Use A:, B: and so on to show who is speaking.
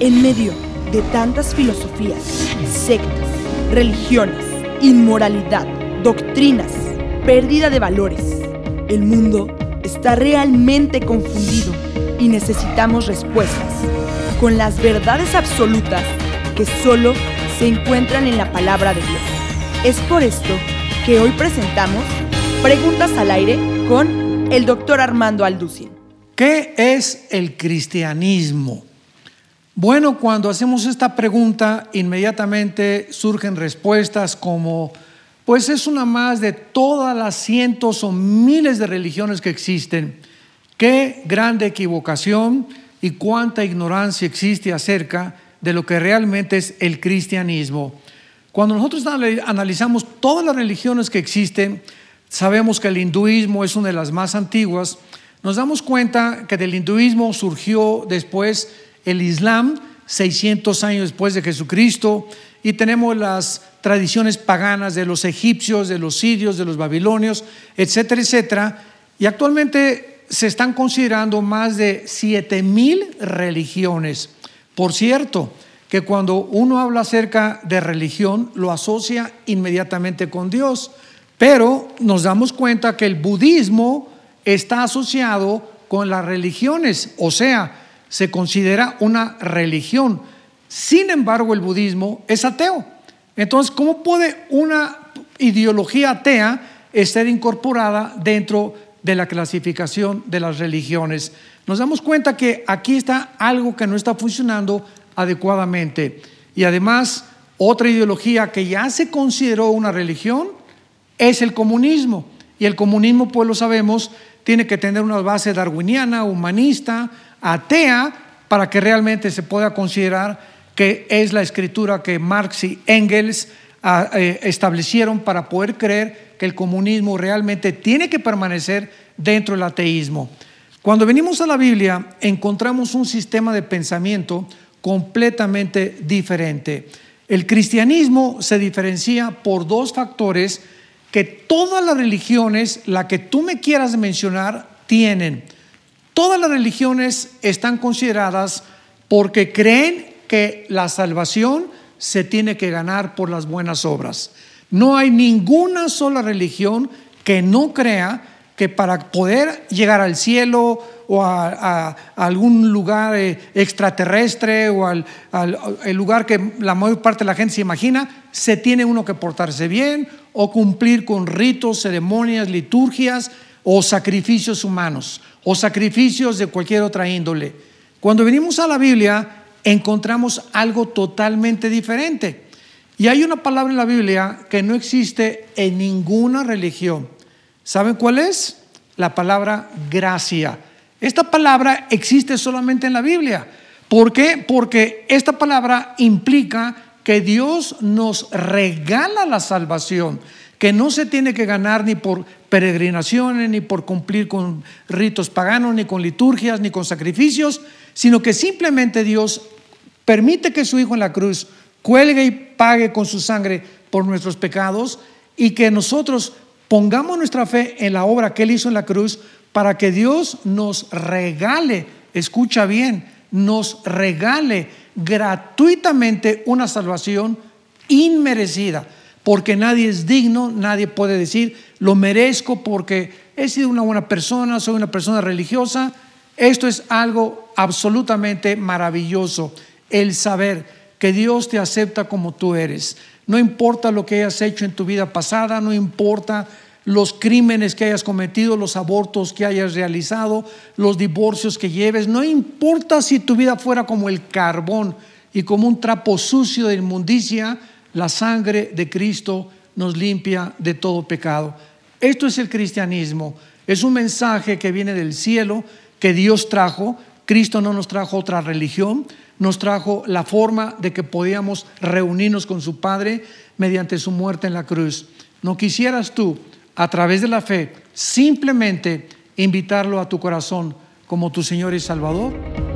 A: En medio de tantas filosofías, sectas, religiones, inmoralidad, doctrinas, pérdida de valores, el mundo está realmente confundido y necesitamos respuestas con las verdades absolutas que solo se encuentran en la palabra de Dios. Es por esto que hoy presentamos Preguntas al aire con el doctor Armando Alducin.
B: ¿Qué es el cristianismo? Bueno, cuando hacemos esta pregunta, inmediatamente surgen respuestas como, pues es una más de todas las cientos o miles de religiones que existen. Qué grande equivocación y cuánta ignorancia existe acerca de lo que realmente es el cristianismo. Cuando nosotros analizamos todas las religiones que existen, sabemos que el hinduismo es una de las más antiguas, nos damos cuenta que del hinduismo surgió después el Islam, 600 años después de Jesucristo, y tenemos las tradiciones paganas de los egipcios, de los sirios, de los babilonios, etcétera, etcétera, y actualmente se están considerando más de 7000 religiones. Por cierto, que cuando uno habla acerca de religión lo asocia inmediatamente con Dios, pero nos damos cuenta que el budismo está asociado con las religiones, o sea, se considera una religión. Sin embargo, el budismo es ateo. Entonces, ¿cómo puede una ideología atea estar incorporada dentro de la clasificación de las religiones? Nos damos cuenta que aquí está algo que no está funcionando adecuadamente. Y además, otra ideología que ya se consideró una religión es el comunismo. Y el comunismo, pues lo sabemos, tiene que tener una base darwiniana, humanista, atea, para que realmente se pueda considerar que es la escritura que Marx y Engels ah, eh, establecieron para poder creer que el comunismo realmente tiene que permanecer dentro del ateísmo. Cuando venimos a la Biblia encontramos un sistema de pensamiento completamente diferente. El cristianismo se diferencia por dos factores que todas las religiones, la que tú me quieras mencionar, tienen. Todas las religiones están consideradas porque creen que la salvación se tiene que ganar por las buenas obras. No hay ninguna sola religión que no crea que para poder llegar al cielo o a, algún lugar eh, extraterrestre o al, lugar que la mayor parte de la gente se imagina, se tiene uno que portarse bien o cumplir con ritos, ceremonias, liturgias o sacrificios humanos o sacrificios de cualquier otra índole. Cuando venimos a la Biblia encontramos algo totalmente diferente. Y hay una palabra en la Biblia que no existe en ninguna religión. ¿Saben cuál es? La palabra gracia. Esta palabra existe solamente en la Biblia. ¿Por qué? Porque esta palabra implica que Dios nos regala la salvación, que no se tiene que ganar ni por peregrinaciones, ni por cumplir con ritos paganos, ni con liturgias, ni con sacrificios, sino que simplemente Dios permite que su Hijo en la cruz cuelgue y pague con su sangre por nuestros pecados y que nosotros Pongamos nuestra fe en la obra que Él hizo en la cruz para que Dios nos regale, escucha bien, nos regale gratuitamente una salvación inmerecida, porque nadie es digno, nadie puede decir, lo merezco porque he sido una buena persona, soy una persona religiosa. Esto es algo absolutamente maravilloso, el saber que Dios te acepta como tú eres. No importa lo que hayas hecho en tu vida pasada, no importa los crímenes que hayas cometido, los abortos que hayas realizado, los divorcios que lleves, no importa si tu vida fuera como el carbón y como un trapo sucio de inmundicia, la sangre de Cristo nos limpia de todo pecado. Esto es el cristianismo, es un mensaje que viene del cielo, que Dios trajo, Cristo no nos trajo otra religión, nos trajo la forma de que podíamos reunirnos con su Padre mediante su muerte en la cruz. ¿No quisieras tú, a través de la fe, simplemente invitarlo a tu corazón como tu Señor y Salvador?